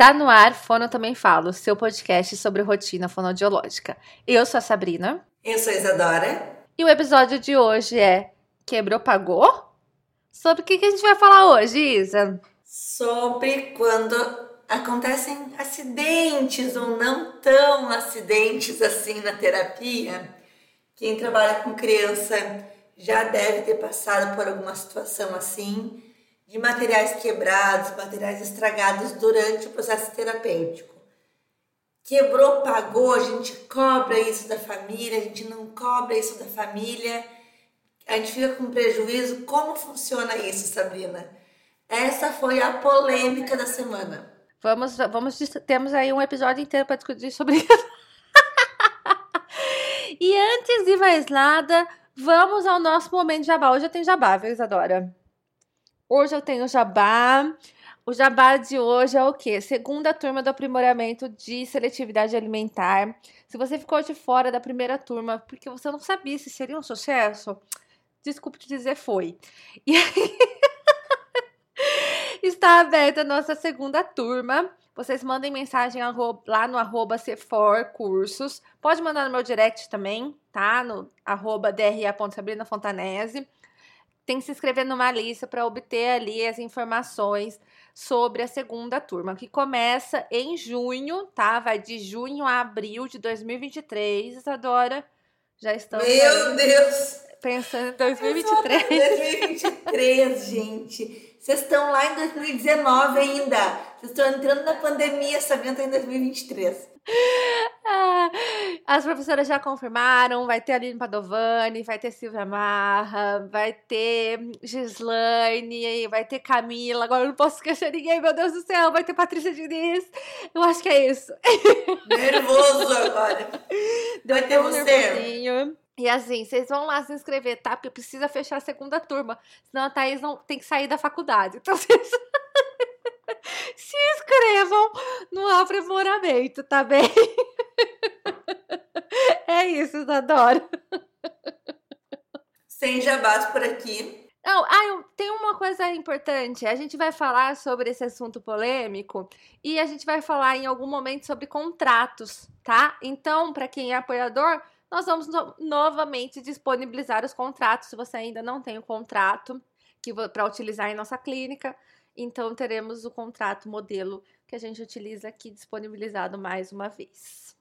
Está no ar Fono Também Falo, seu podcast sobre rotina fonodiológica. Eu sou a Sabrina. Eu sou a Isadora. E o episódio de hoje é Quebrou, Pagou? Sobre o que, que a gente vai falar hoje, Isa? Sobre quando acontecem acidentes ou não tão acidentes assim na terapia. Quem trabalha com criança já deve ter passado por alguma situação assim de materiais quebrados, materiais estragados durante o processo terapêutico. Quebrou, pagou, a gente cobra isso da família, a gente não cobra isso da família, a gente fica com prejuízo. Como funciona isso, Sabrina? Essa foi a polêmica da semana. Vamos, vamos temos aí um episódio inteiro para discutir sobre isso. e antes de mais nada, vamos ao nosso momento de jabá. Hoje eu tenho jabá, viu, Isadora? Hoje eu tenho jabá. O jabá de hoje é o quê? Segunda turma do aprimoramento de seletividade alimentar. Se você ficou de fora da primeira turma porque você não sabia se seria um sucesso, desculpe te dizer, foi. E aí, está aberta a nossa segunda turma. Vocês mandem mensagem lá no arroba Cursos. Pode mandar no meu direct também, tá? No arroba dra.sabrinafontanese tem que se inscrever numa lista para obter ali as informações sobre a segunda turma, que começa em junho, tá? Vai de junho a abril de 2023. Isadora, já estamos. Meu aí, Deus! Pensando em 2023. 2023, gente. Vocês estão lá em 2019 ainda. Vocês estão entrando na pandemia, sabendo que tá em 2023. As professoras já confirmaram, vai ter Aline Padovani, vai ter Silvia Marra, vai ter Gislaine, vai ter Camila, agora eu não posso esquecer ninguém, meu Deus do céu, vai ter Patrícia Diniz, eu acho que é isso. Nervoso agora. Vai ter um você. E assim, vocês vão lá se inscrever, tá? Porque precisa fechar a segunda turma, senão a Thaís não tem que sair da faculdade. Então vocês se inscrevam no aprimoramento, tá bem? É isso, Isadora. Sem jabás por aqui. Não, ah, tem uma coisa importante. A gente vai falar sobre esse assunto polêmico e a gente vai falar em algum momento sobre contratos, tá? Então, para quem é apoiador, nós vamos no novamente disponibilizar os contratos. Se você ainda não tem o contrato que para utilizar em nossa clínica, então, teremos o contrato modelo que a gente utiliza aqui disponibilizado mais uma vez.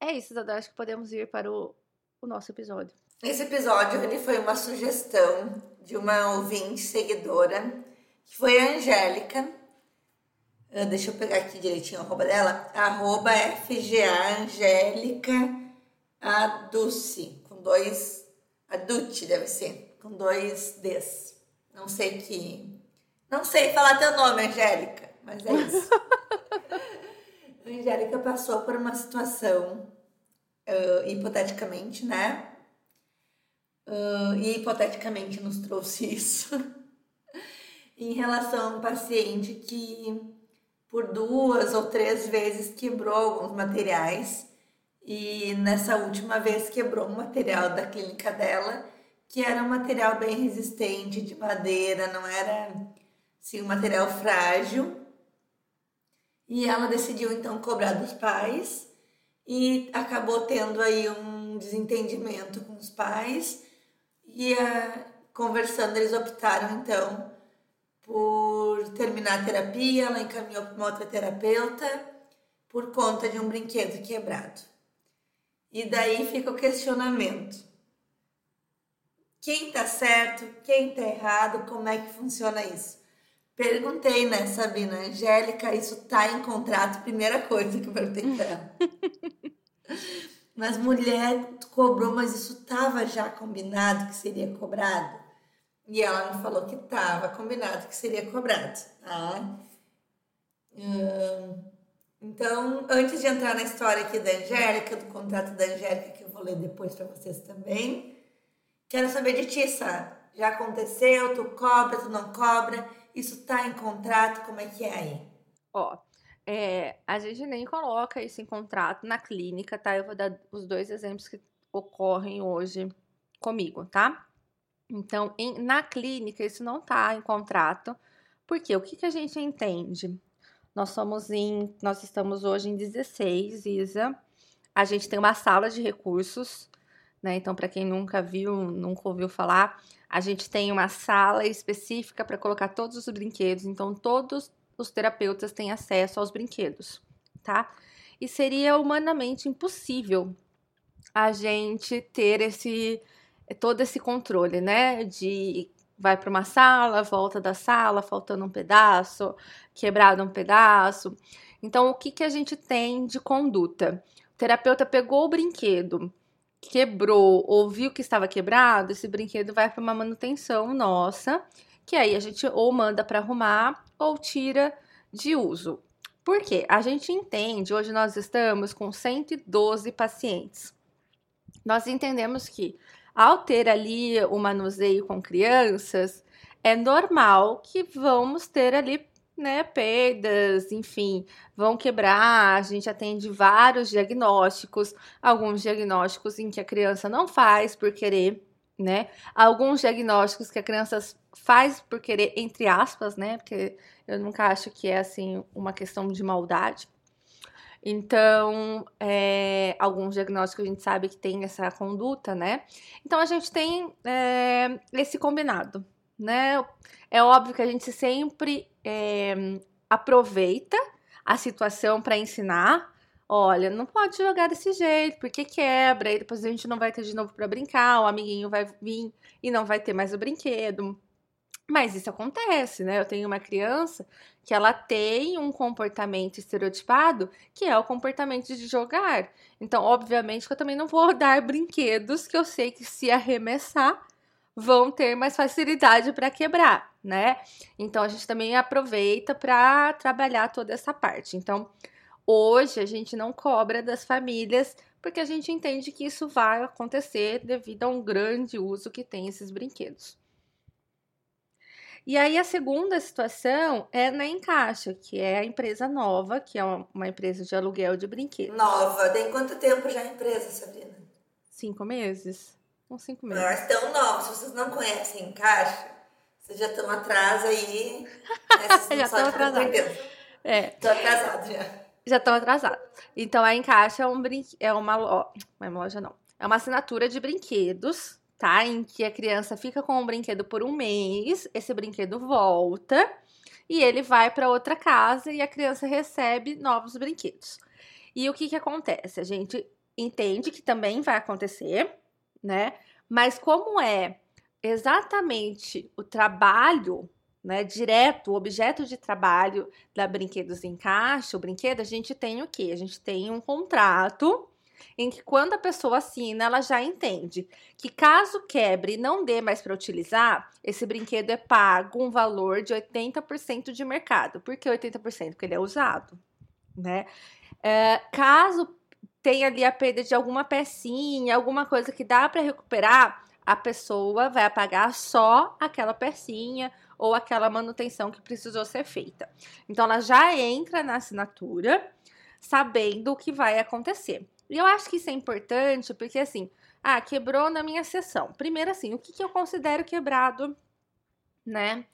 É isso, Isadora. Acho que podemos ir para o, o nosso episódio. Esse episódio ele foi uma sugestão de uma ouvinte seguidora, que foi a Angélica. Uh, deixa eu pegar aqui direitinho a arroba dela. Arroba FGA Angélica Aduce, com dois... Adute deve ser, com dois Ds. Não sei que não sei falar teu nome, Angélica, mas é isso. Angélica passou por uma situação, uh, hipoteticamente, né? Uh, e hipoteticamente nos trouxe isso. em relação a um paciente que por duas ou três vezes quebrou alguns materiais e nessa última vez quebrou um material da clínica dela que era um material bem resistente de madeira, não era sim, um material frágil. E ela decidiu então cobrar dos pais e acabou tendo aí um desentendimento com os pais e conversando eles optaram então por terminar a terapia, ela encaminhou para uma outra terapeuta por conta de um brinquedo quebrado. E daí fica o questionamento. Quem tá certo, quem tá errado, como é que funciona isso? Perguntei, né, Sabina? Angélica, isso tá em contrato? Primeira coisa que eu perguntei pra ela. mas mulher cobrou, mas isso tava já combinado que seria cobrado? E ela me falou que tava combinado que seria cobrado, tá? Hum, então, antes de entrar na história aqui da Angélica, do contrato da Angélica, que eu vou ler depois para vocês também, quero saber de ti, Sá. Já aconteceu? Tu cobra, tu não cobra? Isso está em contrato? Como é que é aí? Ó, é, a gente nem coloca isso em contrato na clínica, tá? Eu vou dar os dois exemplos que ocorrem hoje comigo, tá? Então, em, na clínica, isso não tá em contrato, porque o que, que a gente entende? Nós somos em, nós estamos hoje em 16, Isa. A gente tem uma sala de recursos, né? Então, para quem nunca viu, nunca ouviu falar, a gente tem uma sala específica para colocar todos os brinquedos. Então, todos os terapeutas têm acesso aos brinquedos, tá? E seria humanamente impossível a gente ter esse todo esse controle, né? De vai para uma sala, volta da sala, faltando um pedaço, quebrado um pedaço. Então, o que, que a gente tem de conduta? O terapeuta pegou o brinquedo, quebrou, ouviu que estava quebrado, esse brinquedo vai para uma manutenção nossa, que aí a gente ou manda para arrumar ou tira de uso. Por quê? A gente entende, hoje nós estamos com 112 pacientes. Nós entendemos que ao ter ali o manuseio com crianças, é normal que vamos ter ali né, perdas, enfim, vão quebrar. A gente atende vários diagnósticos, alguns diagnósticos em que a criança não faz por querer, né? Alguns diagnósticos que a criança faz por querer, entre aspas, né? Porque eu nunca acho que é assim uma questão de maldade. Então, é, alguns diagnósticos a gente sabe que tem essa conduta, né? Então, a gente tem é, esse combinado, né? É óbvio que a gente sempre é, aproveita a situação para ensinar. Olha, não pode jogar desse jeito, porque quebra, e depois a gente não vai ter de novo para brincar, o amiguinho vai vir e não vai ter mais o brinquedo. Mas isso acontece, né? Eu tenho uma criança que ela tem um comportamento estereotipado, que é o comportamento de jogar. Então, obviamente, que eu também não vou dar brinquedos que eu sei que se arremessar vão ter mais facilidade para quebrar, né? Então a gente também aproveita para trabalhar toda essa parte. Então, hoje a gente não cobra das famílias porque a gente entende que isso vai acontecer devido a um grande uso que tem esses brinquedos. E aí a segunda situação é na Encaixa, que é a empresa nova, que é uma empresa de aluguel de brinquedos. Nova. Tem quanto tempo já a empresa, Sabrina? Cinco meses. Uns cinco meses. Nós tão novos. Se vocês não conhecem Encaixa, vocês já estão atrás aí. Né? já estão atrasados. É. Estou atrasado já. Já estão atrasados. Então a Encaixa é, um brin... é uma, lo... não é uma loja, não. É uma assinatura de brinquedos tá? Em que a criança fica com um brinquedo por um mês, esse brinquedo volta e ele vai para outra casa e a criança recebe novos brinquedos. E o que que acontece? A gente entende que também vai acontecer, né? Mas como é exatamente o trabalho, né, direto, o objeto de trabalho da Brinquedos em Caixa, o brinquedo, a gente tem o quê? A gente tem um contrato em que quando a pessoa assina, ela já entende que caso quebre e não dê mais para utilizar, esse brinquedo é pago um valor de 80% de mercado. Por que 80%? Porque ele é usado, né? É, caso tenha ali a perda de alguma pecinha, alguma coisa que dá para recuperar, a pessoa vai pagar só aquela pecinha ou aquela manutenção que precisou ser feita. Então ela já entra na assinatura sabendo o que vai acontecer. E eu acho que isso é importante porque, assim, ah, quebrou na minha sessão. Primeiro, assim, o que, que eu considero quebrado, né?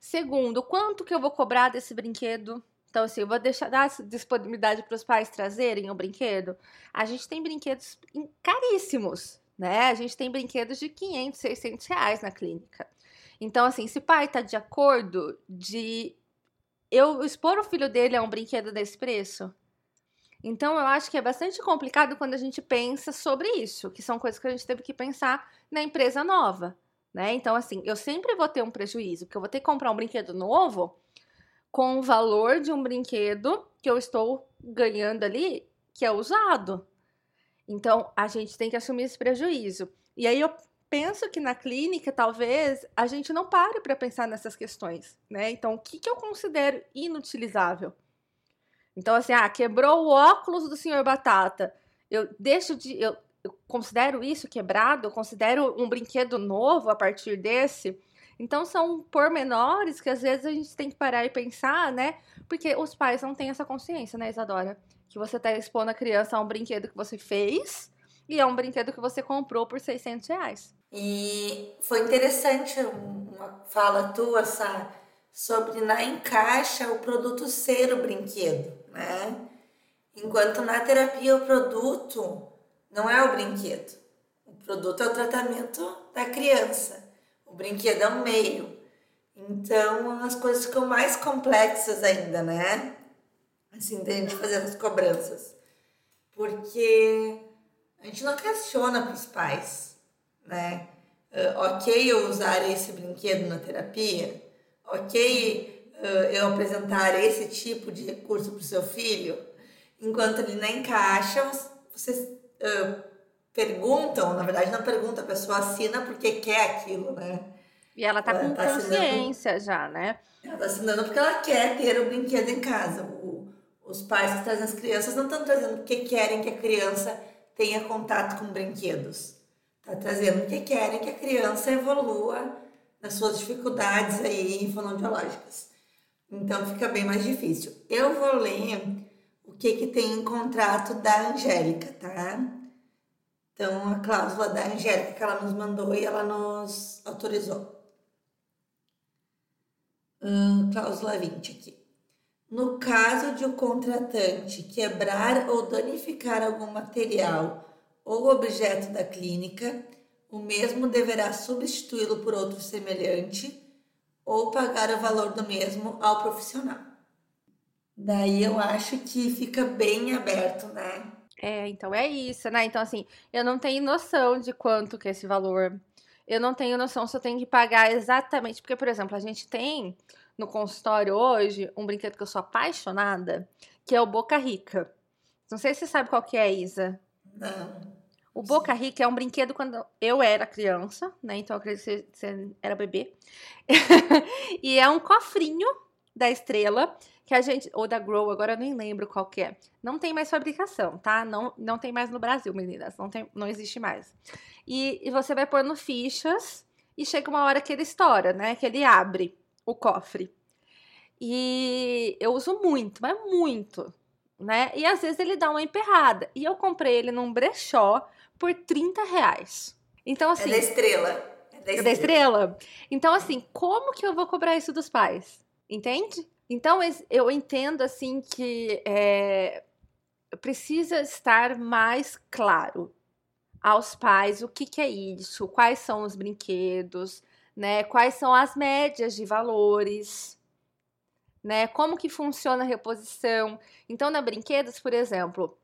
Segundo, quanto que eu vou cobrar desse brinquedo? Então, assim, eu vou deixar dar disponibilidade para os pais trazerem o brinquedo. A gente tem brinquedos caríssimos, né? A gente tem brinquedos de 500, 600 reais na clínica. Então, assim, se o pai está de acordo de eu expor o filho dele a um brinquedo desse preço, então, eu acho que é bastante complicado quando a gente pensa sobre isso, que são coisas que a gente teve que pensar na empresa nova, né? Então, assim, eu sempre vou ter um prejuízo, porque eu vou ter que comprar um brinquedo novo com o valor de um brinquedo que eu estou ganhando ali, que é usado. Então, a gente tem que assumir esse prejuízo. E aí eu penso que na clínica, talvez, a gente não pare para pensar nessas questões, né? Então, o que, que eu considero inutilizável? Então, assim, ah, quebrou o óculos do senhor Batata. Eu deixo de. Eu, eu considero isso quebrado, eu considero um brinquedo novo a partir desse. Então, são pormenores que às vezes a gente tem que parar e pensar, né? Porque os pais não têm essa consciência, né, Isadora? Que você está expondo a criança a um brinquedo que você fez e é um brinquedo que você comprou por 600 reais. E foi interessante uma fala tua, Sá, sobre na encaixa o produto ser o brinquedo, né? Enquanto na terapia o produto não é o brinquedo. O produto é o tratamento da criança. O brinquedo é um meio. Então as coisas ficam mais complexas ainda, né? Assim, da gente fazer as cobranças. Porque a gente não questiona para os pais, né? Uh, ok eu usar esse brinquedo na terapia? Ok uh, eu apresentar esse tipo de recurso para o seu filho? Enquanto ele não encaixa, vocês uh, perguntam, na verdade não pergunta, a pessoa assina porque quer aquilo, né? E ela tá ela com tá consciência assinando, já, né? Ela tá assinando porque ela quer ter o brinquedo em casa. Os pais que trazem as crianças não estão trazendo porque querem que a criança tenha contato com brinquedos. Está trazendo porque querem que a criança evolua nas suas dificuldades aí fonoaudiológicas. Então fica bem mais difícil. Eu vou ler o que, que tem em contrato da Angélica, tá? Então, a cláusula da Angélica que ela nos mandou e ela nos autorizou. Hum, cláusula 20 aqui. No caso de o contratante quebrar ou danificar algum material ou objeto da clínica, o mesmo deverá substituí-lo por outro semelhante ou pagar o valor do mesmo ao profissional. Daí eu acho que fica bem aberto, né? É, então é isso, né? Então, assim, eu não tenho noção de quanto que é esse valor. Eu não tenho noção se eu tenho que pagar exatamente. Porque, por exemplo, a gente tem no consultório hoje um brinquedo que eu sou apaixonada, que é o Boca Rica. Não sei se você sabe qual que é, Isa. Não. O Boca Rica é um brinquedo quando eu era criança, né? Então eu acredito que você era bebê. e é um cofrinho da estrela que a gente ou da Grow, agora eu nem lembro qual que é. Não tem mais fabricação, tá? Não, não tem mais no Brasil, meninas, não tem, não existe mais. E, e você vai pôr no fichas e chega uma hora que ele estoura, né? Que ele abre o cofre. E eu uso muito, mas muito, né? E às vezes ele dá uma emperrada. E eu comprei ele num brechó por 30 reais. Então, assim. É da estrela. É da estrela. É da estrela. Então, assim, como que eu vou cobrar isso dos pais? Entende? Então, eu entendo, assim, que é, precisa estar mais claro aos pais o que, que é isso, quais são os brinquedos, né? Quais são as médias de valores, né? Como que funciona a reposição. Então, na brinquedos, por exemplo,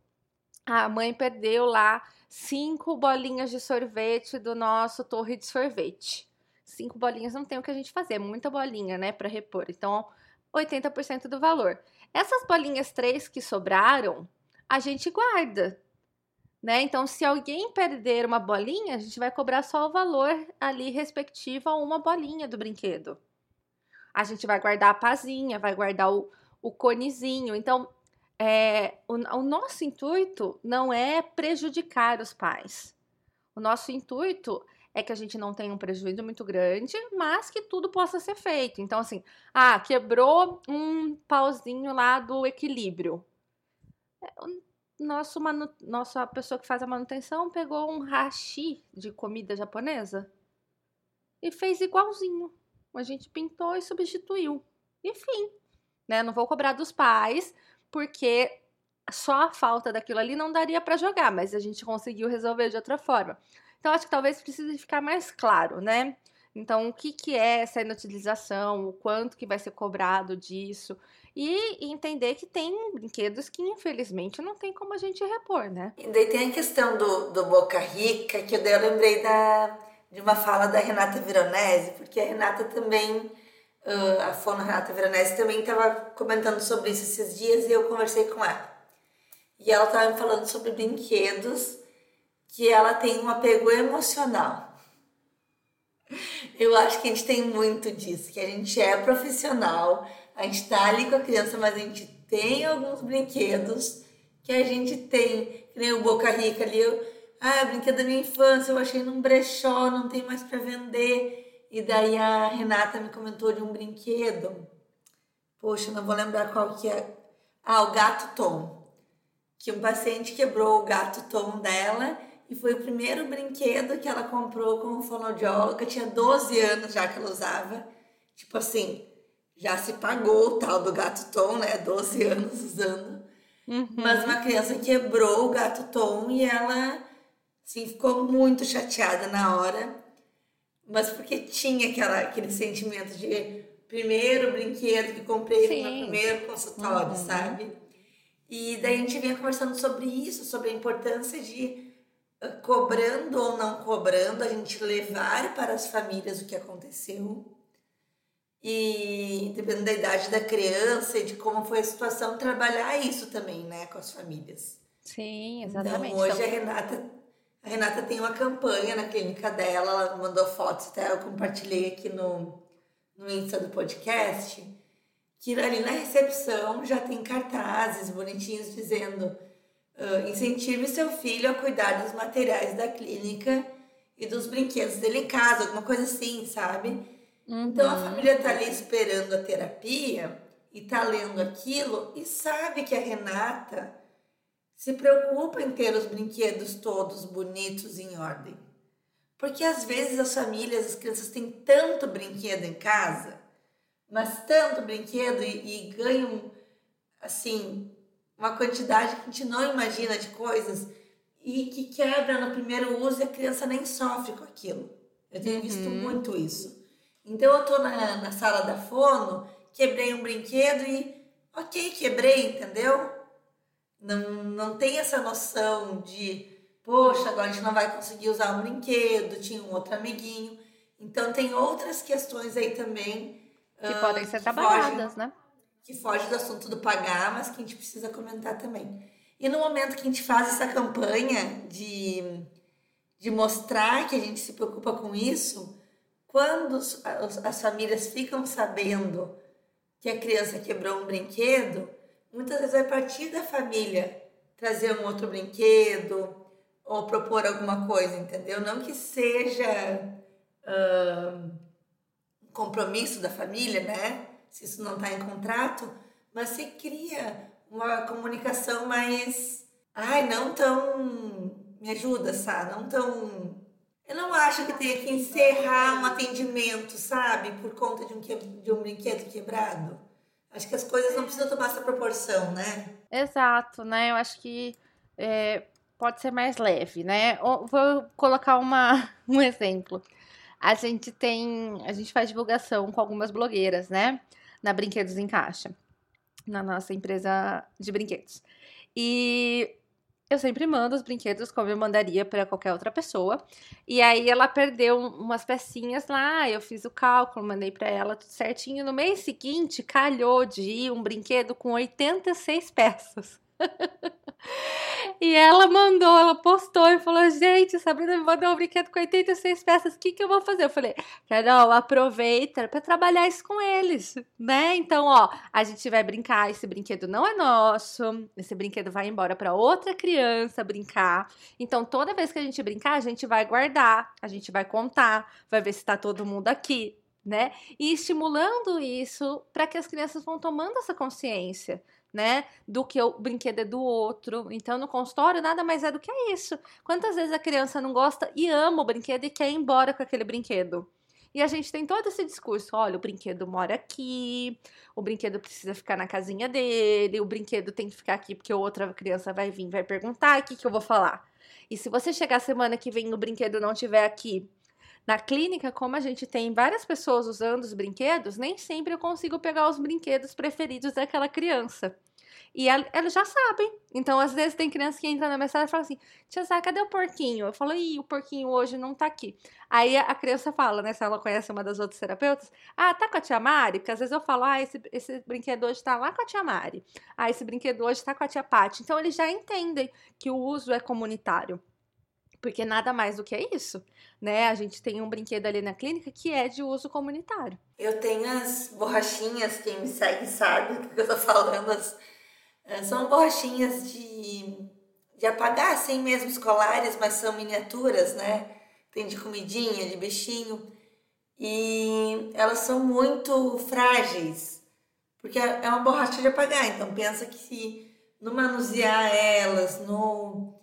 a mãe perdeu lá cinco bolinhas de sorvete do nosso torre de sorvete. Cinco bolinhas não tem o que a gente fazer, é muita bolinha, né, para repor. Então, 80% do valor. Essas bolinhas três que sobraram, a gente guarda, né? Então, se alguém perder uma bolinha, a gente vai cobrar só o valor ali respectivo a uma bolinha do brinquedo. A gente vai guardar a pazinha, vai guardar o, o conezinho. Então, é, o, o nosso intuito não é prejudicar os pais. O nosso intuito é que a gente não tenha um prejuízo muito grande, mas que tudo possa ser feito. Então, assim, ah, quebrou um pauzinho lá do equilíbrio. Nosso manu... nossa pessoa que faz a manutenção pegou um hashi de comida japonesa e fez igualzinho. A gente pintou e substituiu. Enfim, né? Não vou cobrar dos pais, porque só a falta daquilo ali não daria para jogar, mas a gente conseguiu resolver de outra forma. Então acho que talvez precise ficar mais claro, né? Então, o que, que é essa inutilização, o quanto que vai ser cobrado disso, e entender que tem brinquedos que, infelizmente, não tem como a gente repor, né? E daí tem a questão do, do Boca Rica, que eu, daí eu lembrei da, de uma fala da Renata Veronese, porque a Renata também, uh, a fono Renata Veronese também estava comentando sobre isso esses dias e eu conversei com ela. E ela estava me falando sobre brinquedos que ela tem um apego emocional. Eu acho que a gente tem muito disso, que a gente é profissional, a gente está ali com a criança, mas a gente tem alguns brinquedos que a gente tem, que nem o Boca Rica ali, eu, ah, brinquedo da minha infância, eu achei num brechó, não tem mais para vender. E daí a Renata me comentou de um brinquedo. Poxa, não vou lembrar qual que é. Ah, o gato Tom. Que um paciente quebrou o gato Tom dela e foi o primeiro brinquedo que ela comprou como fonoaudióloga. Tinha 12 anos já que ela usava. Tipo assim, já se pagou o tal do gato Tom, né? 12 anos usando. Uhum. Mas uma criança quebrou o gato Tom e ela assim, ficou muito chateada na hora. Mas porque tinha aquela, aquele sentimento de primeiro brinquedo que comprei Sim. no primeiro consultório, uhum. sabe? E daí a gente vinha conversando sobre isso, sobre a importância de cobrando ou não cobrando, a gente levar para as famílias o que aconteceu e dependendo da idade da criança e de como foi a situação, trabalhar isso também, né, com as famílias. Sim, exatamente. Então, hoje então... a Renata, a Renata tem uma campanha na clínica dela, ela mandou fotos, até eu compartilhei aqui no, no Insta do podcast, que ali na recepção já tem cartazes bonitinhos dizendo uh, incentive seu filho a cuidar dos materiais da clínica e dos brinquedos dele em casa, alguma coisa assim, sabe? Uhum. Então a família está ali esperando a terapia e está lendo aquilo e sabe que a Renata se preocupa em ter os brinquedos todos bonitos em ordem. Porque às vezes as famílias, as crianças têm tanto brinquedo em casa, mas tanto brinquedo e, e ganham assim uma quantidade que a gente não imagina de coisas e que quebra no primeiro uso e a criança nem sofre com aquilo. Eu tenho visto uhum. muito isso. Então eu tô na, na sala da fono, quebrei um brinquedo e ok, quebrei, entendeu? Não, não tem essa noção de, poxa, agora a gente não vai conseguir usar um brinquedo, tinha um outro amiguinho. Então tem outras questões aí também. Que uh, podem ser que trabalhadas, fogem, né? Que foge do assunto do pagar, mas que a gente precisa comentar também. E no momento que a gente faz essa campanha de, de mostrar que a gente se preocupa com isso, quando as famílias ficam sabendo que a criança quebrou um brinquedo, muitas vezes vai partir da família trazer um outro brinquedo ou propor alguma coisa, entendeu? Não que seja um compromisso da família, né? Se isso não está em contrato, mas se cria uma comunicação mais, ai, não tão, me ajuda, sabe? Não tão eu não acho que tenha que encerrar um atendimento, sabe? Por conta de um, que... de um brinquedo quebrado. Acho que as coisas não precisam tomar essa proporção, né? Exato, né? Eu acho que é, pode ser mais leve, né? Vou colocar uma, um exemplo. A gente tem. A gente faz divulgação com algumas blogueiras, né? Na Brinquedos em Caixa. Na nossa empresa de brinquedos. E eu sempre mando os brinquedos como eu mandaria para qualquer outra pessoa. E aí ela perdeu umas pecinhas lá, eu fiz o cálculo, mandei para ela tudo certinho. No mês seguinte, calhou de ir um brinquedo com 86 peças. e ela mandou, ela postou e falou: Gente, Sabrina me mandou um brinquedo com 86 peças, o que, que eu vou fazer? Eu falei: Carol, aproveita para trabalhar isso com eles, né? Então, ó, a gente vai brincar. Esse brinquedo não é nosso, esse brinquedo vai embora para outra criança brincar. Então, toda vez que a gente brincar, a gente vai guardar, a gente vai contar, vai ver se tá todo mundo aqui, né? E estimulando isso para que as crianças vão tomando essa consciência né? Do que o brinquedo é do outro. Então, no consultório, nada mais é do que isso. Quantas vezes a criança não gosta e ama o brinquedo e quer ir embora com aquele brinquedo? E a gente tem todo esse discurso: olha, o brinquedo mora aqui, o brinquedo precisa ficar na casinha dele, o brinquedo tem que ficar aqui porque outra criança vai vir vai perguntar o que, que eu vou falar. E se você chegar semana que vem e o brinquedo não estiver aqui, na clínica, como a gente tem várias pessoas usando os brinquedos, nem sempre eu consigo pegar os brinquedos preferidos daquela criança. E elas já sabem. Então, às vezes, tem criança que entra na sala e fala assim: Tia Sá, cadê o porquinho? Eu falo: Ih, o porquinho hoje não tá aqui. Aí a criança fala, né? Se ela conhece uma das outras terapeutas: Ah, tá com a tia Mari? Porque às vezes eu falo: Ah, esse, esse brinquedo hoje tá lá com a tia Mari. Ah, esse brinquedo hoje tá com a tia Paty. Então, eles já entendem que o uso é comunitário. Porque nada mais do que é isso, né? A gente tem um brinquedo ali na clínica que é de uso comunitário. Eu tenho as borrachinhas, quem me segue sabe do que eu tô falando. As, eh, são borrachinhas de, de apagar, assim mesmo, escolares, mas são miniaturas, né? Tem de comidinha, de bichinho. E elas são muito frágeis, porque é, é uma borracha de apagar. Então pensa que se no manusear elas, no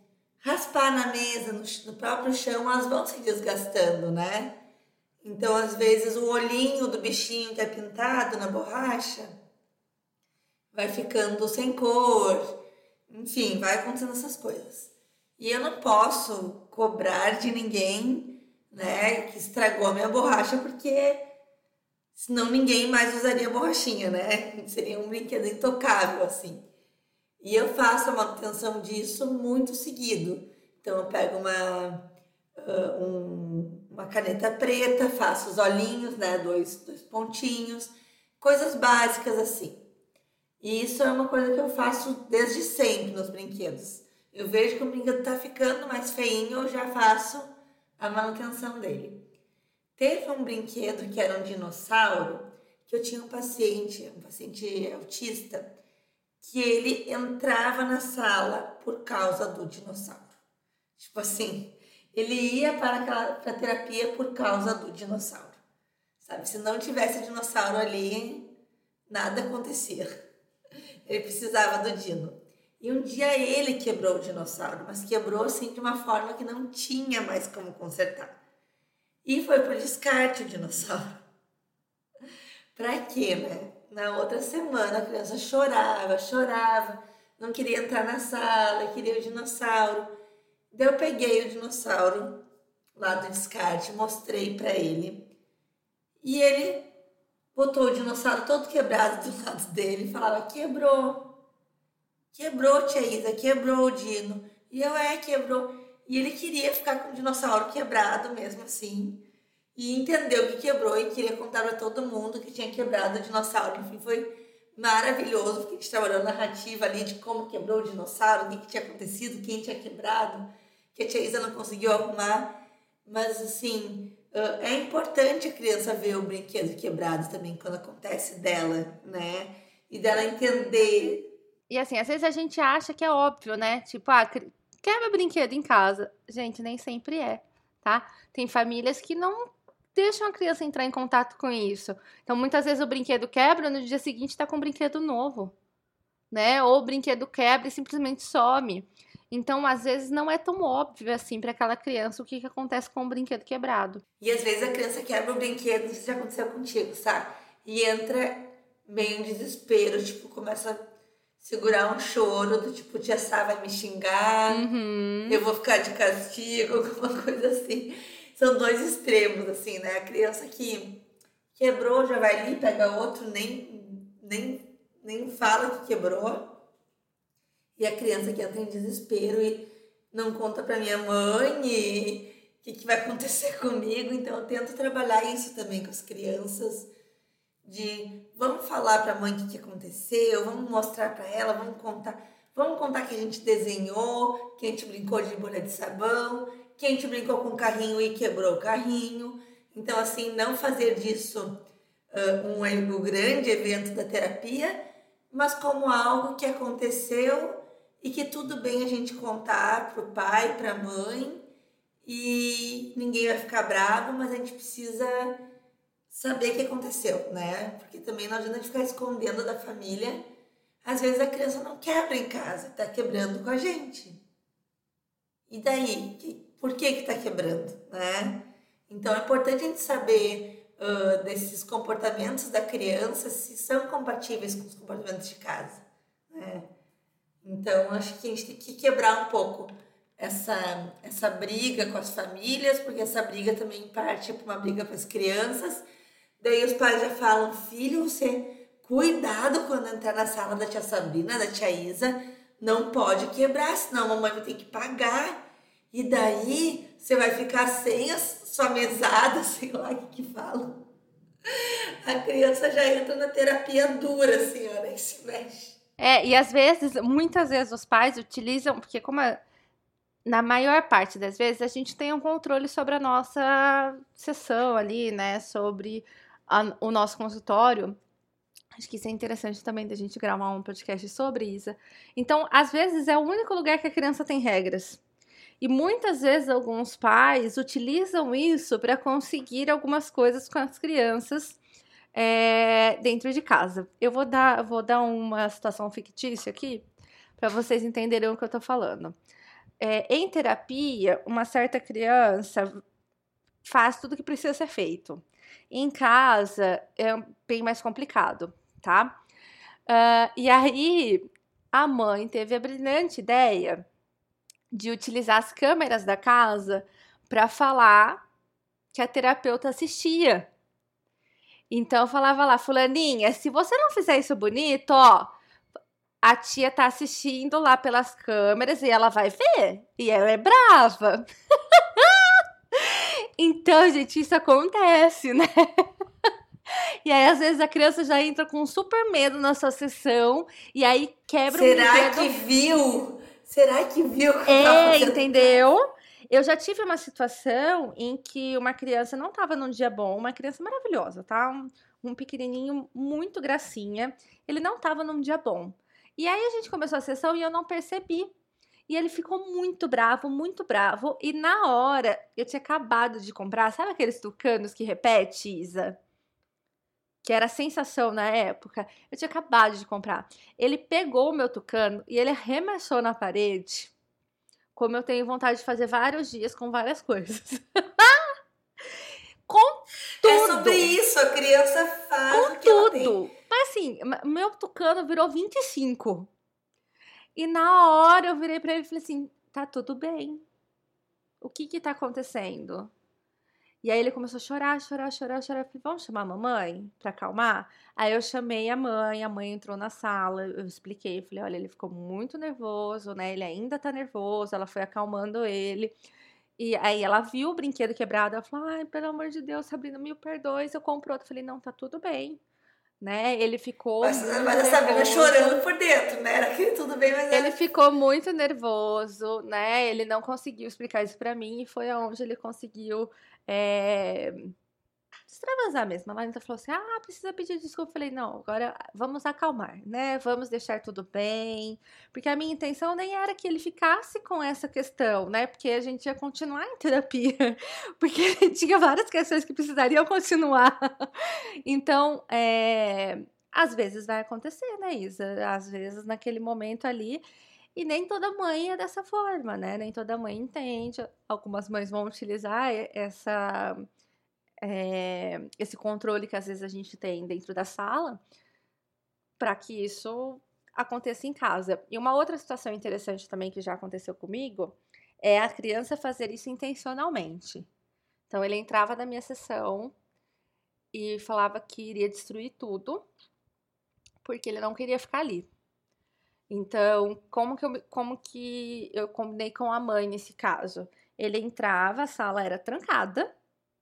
raspar na mesa, no, no próprio chão, elas vão se desgastando, né? Então, às vezes, o olhinho do bichinho que é pintado na borracha vai ficando sem cor, enfim, vai acontecendo essas coisas. E eu não posso cobrar de ninguém, né, que estragou a minha borracha, porque senão ninguém mais usaria borrachinha, né? Seria um brinquedo intocável, assim. E eu faço a manutenção disso muito seguido. Então, eu pego uma, uh, um, uma caneta preta, faço os olhinhos, né? Dois, dois pontinhos, coisas básicas assim. E isso é uma coisa que eu faço desde sempre nos brinquedos. Eu vejo que o brinquedo está ficando mais feinho, eu já faço a manutenção dele. Teve um brinquedo que era um dinossauro, que eu tinha um paciente, um paciente autista, que ele entrava na sala por causa do dinossauro. Tipo assim, ele ia para a terapia por causa do dinossauro. Sabe, se não tivesse dinossauro ali, nada acontecia. Ele precisava do dino. E um dia ele quebrou o dinossauro, mas quebrou assim de uma forma que não tinha mais como consertar. E foi pro descarte o dinossauro. Pra quê, né? Na outra semana a criança chorava, chorava, não queria entrar na sala, queria o dinossauro. Daí eu peguei o dinossauro lá do descarte, mostrei para ele. E ele botou o dinossauro todo quebrado do lado dele e falava: Quebrou. Quebrou, tia Isa, quebrou o Dino. E eu, é, quebrou. E ele queria ficar com o dinossauro quebrado mesmo assim. E entendeu que quebrou e queria contar para todo mundo que tinha quebrado o dinossauro. Enfim, foi maravilhoso, porque a gente trabalhou narrativa ali de como quebrou o dinossauro, o que tinha acontecido, quem tinha quebrado, que a tia Isa não conseguiu arrumar. Mas, assim, é importante a criança ver o brinquedo quebrado também quando acontece dela, né? E dela entender. E assim, às vezes a gente acha que é óbvio, né? Tipo, ah, quebra brinquedo em casa. Gente, nem sempre é, tá? Tem famílias que não deixam a criança entrar em contato com isso. Então, muitas vezes o brinquedo quebra, no dia seguinte está com um brinquedo novo, né? Ou o brinquedo quebra e simplesmente some. Então, às vezes, não é tão óbvio assim para aquela criança o que, que acontece com o brinquedo quebrado. E às vezes a criança quebra o brinquedo, isso já aconteceu contigo, sabe? E entra meio em desespero, tipo, começa a segurar um choro do tipo, tia Sá vai me xingar, uhum. eu vou ficar de castigo, alguma coisa assim. São dois extremos, assim, né? A criança que quebrou já vai ali, pega outro, nem, nem, nem fala que quebrou e a criança que entra em desespero e não conta para minha mãe o que, que vai acontecer comigo. Então eu tento trabalhar isso também com as crianças de vamos falar para a mãe o que, que aconteceu, vamos mostrar para ela, vamos contar, vamos contar que a gente desenhou, que a gente brincou de bolha de sabão, que a gente brincou com o carrinho e quebrou o carrinho. Então assim, não fazer disso um, um grande evento da terapia, mas como algo que aconteceu e que tudo bem a gente contar para o pai, para a mãe e ninguém vai ficar bravo, mas a gente precisa saber o que aconteceu, né? Porque também não adianta ficar escondendo da família. Às vezes a criança não quebra em casa, tá quebrando com a gente. E daí? Por que que tá quebrando, né? Então é importante a gente saber uh, desses comportamentos da criança se são compatíveis com os comportamentos de casa, né? Então, acho que a gente tem que quebrar um pouco essa, essa briga com as famílias, porque essa briga também parte para uma briga para as crianças. Daí os pais já falam, filho, você cuidado quando entrar na sala da tia Sabrina, da tia Isa, não pode quebrar, senão a mamãe vai ter que pagar. E daí você vai ficar sem a sua mesada, sei lá o que que falam. A criança já entra na terapia dura, assim, ó, nem se mexe. É, e às vezes, muitas vezes os pais utilizam, porque como a, na maior parte das vezes a gente tem um controle sobre a nossa sessão ali, né, sobre a, o nosso consultório. Acho que isso é interessante também da gente gravar um podcast sobre isso. Então, às vezes é o único lugar que a criança tem regras. E muitas vezes alguns pais utilizam isso para conseguir algumas coisas com as crianças é, dentro de casa. Eu vou dar, vou dar uma situação fictícia aqui para vocês entenderem o que eu estou falando. É, em terapia, uma certa criança faz tudo que precisa ser feito. Em casa é bem mais complicado, tá? Uh, e aí a mãe teve a brilhante ideia de utilizar as câmeras da casa para falar que a terapeuta assistia. Então eu falava lá, fulaninha, se você não fizer isso bonito, ó, a tia tá assistindo lá pelas câmeras e ela vai ver. E ela é brava. então, gente, isso acontece, né? E aí, às vezes, a criança já entra com super medo na sua sessão e aí quebra Será o brinquedo. que viu? Será que viu? que É, entendeu? Eu já tive uma situação em que uma criança não estava num dia bom, uma criança maravilhosa, tá? Um, um pequenininho muito gracinha. Ele não estava num dia bom. E aí a gente começou a sessão e eu não percebi. E ele ficou muito bravo, muito bravo. E na hora, eu tinha acabado de comprar, sabe aqueles tucanos que repete, Isa? Que era a sensação na época. Eu tinha acabado de comprar. Ele pegou o meu tucano e ele arremessou na parede como eu tenho vontade de fazer vários dias com várias coisas. com tudo. É sobre isso, a criança faz Com tudo. Mas assim, meu tucano virou 25. E na hora eu virei pra ele e falei assim: tá tudo bem. O que que tá acontecendo? E aí ele começou a chorar, chorar, chorar, chorar. Eu falei, vamos chamar a mamãe pra acalmar? Aí eu chamei a mãe, a mãe entrou na sala, eu expliquei, falei, olha, ele ficou muito nervoso, né? Ele ainda tá nervoso, ela foi acalmando ele. E aí ela viu o brinquedo quebrado, ela falou, ai, pelo amor de Deus, Sabrina, mil perdões, eu compro outro. Eu falei, não, tá tudo bem. Né? Ele ficou. Mas, mas a Sabrina nervoso. chorando por dentro, né? Era que tudo bem, mas Ele ficou muito nervoso, né? Ele não conseguiu explicar isso pra mim e foi onde ele conseguiu é, extravasar mesmo. A Larissa falou assim: ah, precisa pedir desculpa. Eu falei: não, agora vamos acalmar, né? Vamos deixar tudo bem. Porque a minha intenção nem era que ele ficasse com essa questão, né? Porque a gente ia continuar em terapia. Porque tinha várias questões que precisariam continuar. Então, é, às vezes vai acontecer, né, Isa? Às vezes naquele momento ali. E nem toda mãe é dessa forma, né? Nem toda mãe entende. Algumas mães vão utilizar essa, é, esse controle que às vezes a gente tem dentro da sala para que isso aconteça em casa. E uma outra situação interessante também que já aconteceu comigo é a criança fazer isso intencionalmente. Então ele entrava na minha sessão e falava que iria destruir tudo porque ele não queria ficar ali. Então, como que eu, como que eu combinei com a mãe nesse caso? Ele entrava, a sala era trancada.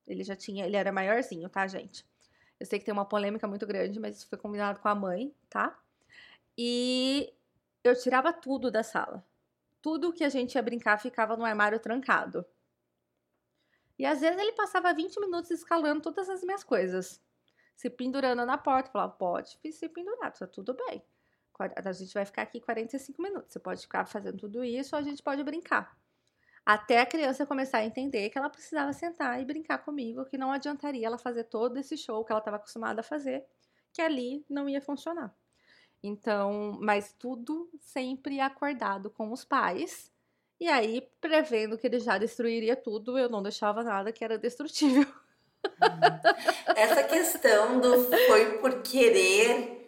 Ele já tinha, ele era maiorzinho, tá, gente? Eu sei que tem uma polêmica muito grande, mas isso foi combinado com a mãe, tá? E eu tirava tudo da sala. Tudo que a gente ia brincar ficava no armário trancado. E às vezes ele passava 20 minutos escalando todas as minhas coisas. Se pendurando na porta. Falava, pode se pendurar, tá tudo bem. A gente vai ficar aqui 45 minutos. Você pode ficar fazendo tudo isso ou a gente pode brincar. Até a criança começar a entender que ela precisava sentar e brincar comigo, que não adiantaria ela fazer todo esse show que ela estava acostumada a fazer, que ali não ia funcionar. Então, mas tudo sempre acordado com os pais. E aí, prevendo que ele já destruiria tudo, eu não deixava nada que era destrutível. Essa questão do foi por querer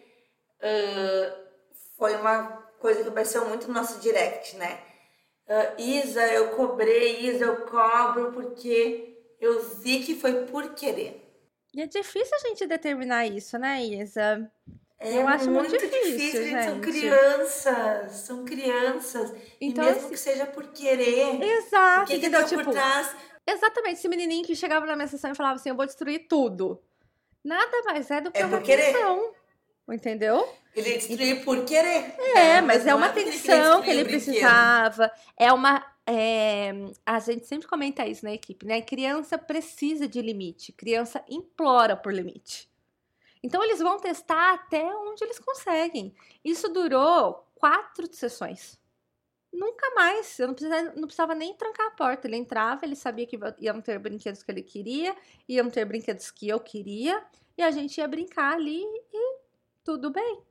ah, foi uma coisa que apareceu muito no nosso direct, né? Ah, Isa, eu cobrei, Isa, eu cobro porque eu vi que foi por querer. E é difícil a gente determinar isso, né, Isa? É Eu acho muito muito difícil, difícil, gente. São gente. crianças, são crianças. Então, e mesmo esse- que seja por querer, o Exato, que, que entendeu? tá Tipo, por trás? exatamente esse menininho que chegava na minha sessão e falava assim: Eu vou destruir tudo. Nada mais é do que É uma tensão. Entendeu? Ele destruiu por querer. É, mas é uma tensão que ele o brinquedo. precisava. É uma. é, a gente sempre comenta isso na equipe, né? Criança precisa de limite. Criança implora por limite. Então eles vão testar até onde eles conseguem. Isso durou quatro sessões. Nunca mais. Eu não precisava, não precisava nem trancar a porta. Ele entrava, ele sabia que iam ter brinquedos que ele queria, iam ter brinquedos que eu queria, e a gente ia brincar ali e tudo bem.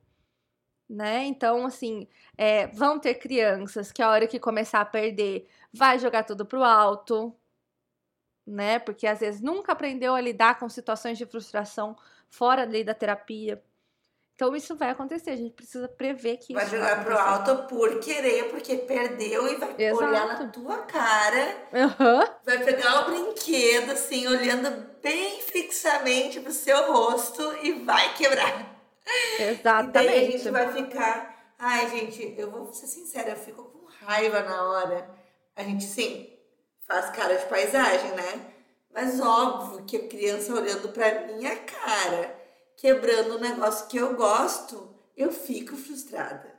Né? Então, assim, é, vão ter crianças que a hora que começar a perder, vai jogar tudo pro alto. né? Porque às vezes nunca aprendeu a lidar com situações de frustração fora ali da terapia. Então isso vai acontecer, a gente precisa prever que vai isso jogar pro alto por querer, porque perdeu e vai Exato. olhar na tua cara, Uhum. vai pegar o brinquedo assim, olhando bem fixamente pro seu rosto e vai quebrar. E daí a Exatamente. gente vai ficar, ai gente, eu vou ser sincera, eu fico com raiva na hora. A gente sim faz cara de paisagem, né? Mas óbvio que a criança olhando pra minha cara, quebrando um negócio que eu gosto, eu fico frustrada.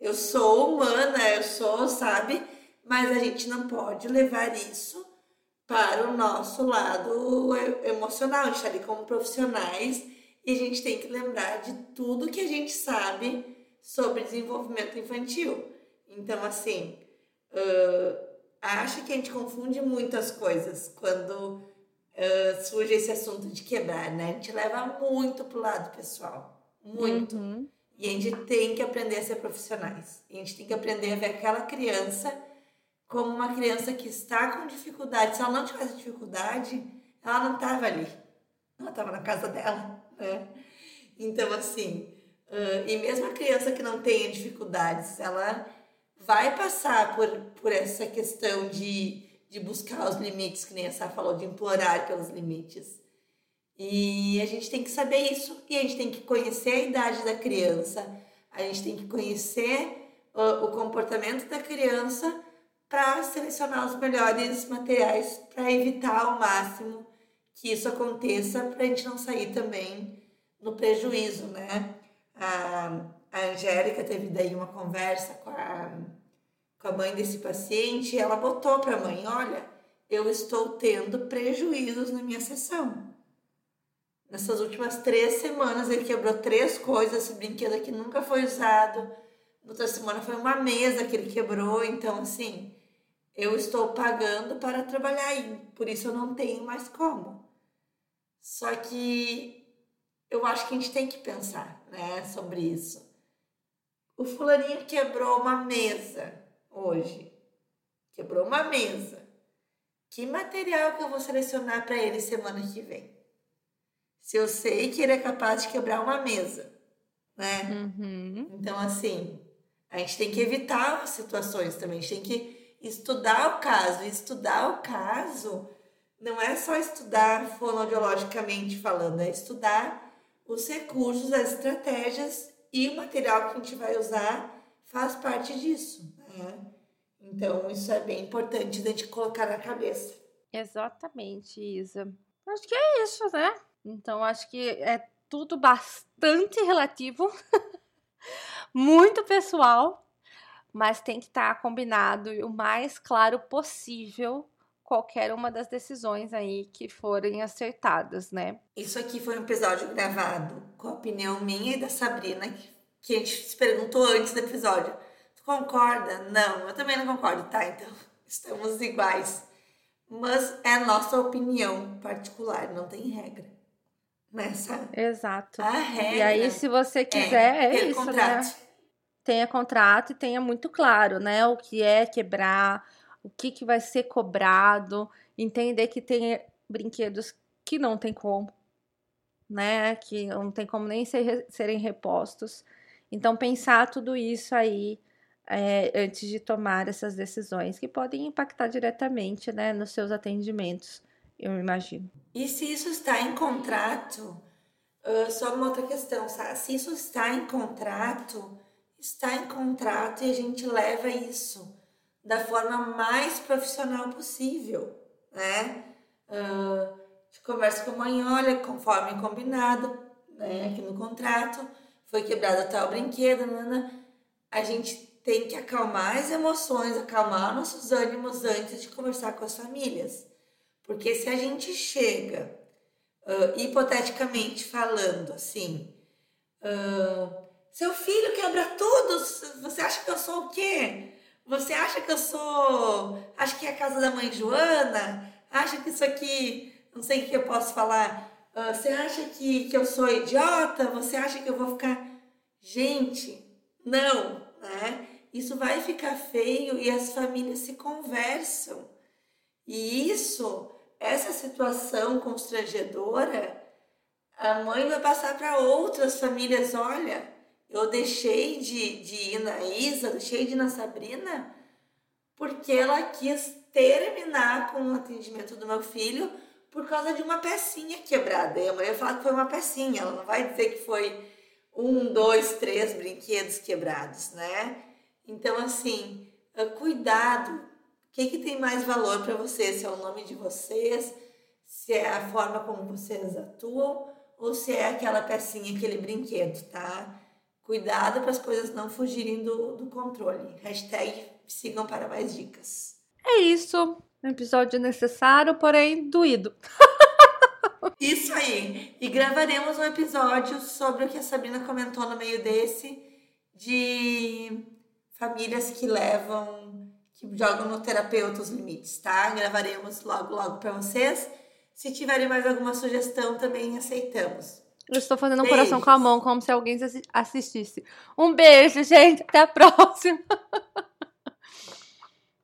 Eu sou humana, eu sou, sabe? Mas a gente não pode levar isso para o nosso lado emocional. A gente está ali como profissionais e a gente tem que lembrar de tudo que a gente sabe sobre desenvolvimento infantil. Então, assim, ah, acho que a gente confunde muitas coisas quando ah, surge esse assunto de quebrar, né? A gente leva muito pro lado pessoal. Muito. Uhum. E a gente tem que aprender a ser profissionais. A gente tem que aprender a ver aquela criança como uma criança que está com dificuldade. Se ela não tivesse dificuldade, ela não estava ali. Ela estava na casa dela, né? Então, assim, ãh, e mesmo a criança que não tenha dificuldades, ela vai passar por, por essa questão de, de buscar os limites, que nem a Sá falou, de implorar pelos limites. E a gente tem que saber isso e a gente tem que conhecer a idade da criança, a gente tem que conhecer uh, o comportamento da criança para selecionar os melhores materiais para evitar ao máximo que isso aconteça, para a gente não sair também no prejuízo, né? A, a Angélica teve daí uma conversa com a, com a mãe desse paciente e ela botou para a mãe: Olha, eu estou tendo prejuízos na minha sessão. Nessas últimas três semanas ele quebrou três coisas, esse brinquedo aqui nunca foi usado. Outra semana foi uma mesa que ele quebrou, então assim, eu estou pagando para trabalhar aí, por isso eu não tenho mais como. Só que eu acho que a gente tem que pensar, né, sobre isso. O fulaninho quebrou uma mesa hoje. Quebrou uma mesa. Que material que eu vou selecionar para ele semana que vem? Se eu sei que ele é capaz de quebrar uma mesa, né? Uhum. Então, assim, a gente tem que evitar situações também, a gente tem que estudar o caso. Estudar o caso não é só estudar fonoaudiologicamente falando, é estudar os recursos, as estratégias e o material que a gente vai usar faz parte disso. Né? Então, isso é bem importante da gente colocar na cabeça. Exatamente, Isa. Acho que é isso, né? Então, acho que é tudo bastante relativo, muito pessoal, mas tem que estar combinado e o mais claro possível qualquer uma das decisões aí que forem acertadas, né? Isso aqui foi um episódio gravado com a opinião minha e da Sabrina, que, a gente se perguntou antes do episódio. Tu concorda? Não, eu também não concordo, tá? Então, estamos iguais. Mas é a nossa opinião particular, não tem regra. Nessa. Exato. A regra. E aí, se você quiser, é, ter isso, contrato. né? Tenha contrato e tenha muito claro, né? O que é quebrar, o que, que vai ser cobrado, entender que tem brinquedos que não tem como, né? Que não tem como nem ser, serem repostos. Então, pensar tudo isso aí é, antes de tomar essas decisões que podem impactar diretamente, né, nos seus atendimentos, eu imagino. E se isso está em contrato, ah, só uma outra questão? Se isso está em contrato, está em contrato e a gente leva isso da forma mais profissional possível, né? Gente conversa com a mãe, olha, conforme combinado, né, aqui no contrato, foi quebrado tal brinquedo, nana. a gente tem que acalmar as emoções, acalmar nossos ânimos antes de conversar com as famílias. Porque se a gente chega, ah, hipoteticamente falando, assim, ah, seu filho quebra tudo, você acha que eu sou o quê? Você acha que eu sou. Acha que é a casa da mãe Joana? Acha que isso aqui. Não sei o que eu posso falar. Ah, você acha que, que eu sou idiota? Você acha que eu vou ficar. Gente, não, né? Isso vai ficar feio e as famílias se conversam. E isso essa situação constrangedora, a mãe vai passar para outras famílias: olha, eu deixei de, de ir na Isa, deixei de ir na Sabrina, porque ela quis terminar com o atendimento do meu filho por causa de uma pecinha quebrada. E a vai falar que foi uma pecinha, ela não vai dizer que foi um, dois, três brinquedos quebrados, né? Então, assim, ah, cuidado. O que, que tem mais valor para vocês? Se é o nome de vocês, se é a forma como vocês atuam, ou se é aquela pecinha, aquele brinquedo, tá? Cuidado para as coisas não fugirem do, do controle. Hashtag sigam para mais dicas. É isso. Um episódio necessário, porém doído. Isso aí. E gravaremos um episódio sobre o que a Sabrina comentou no meio desse, de famílias que levam, que jogam no terapeuta os limites, tá? Gravaremos logo, logo para vocês. Se tiverem mais alguma sugestão, também aceitamos. Eu estou fazendo um Beijos. coração com a mão, como se alguém assistisse. Um beijo, gente. Até a próxima.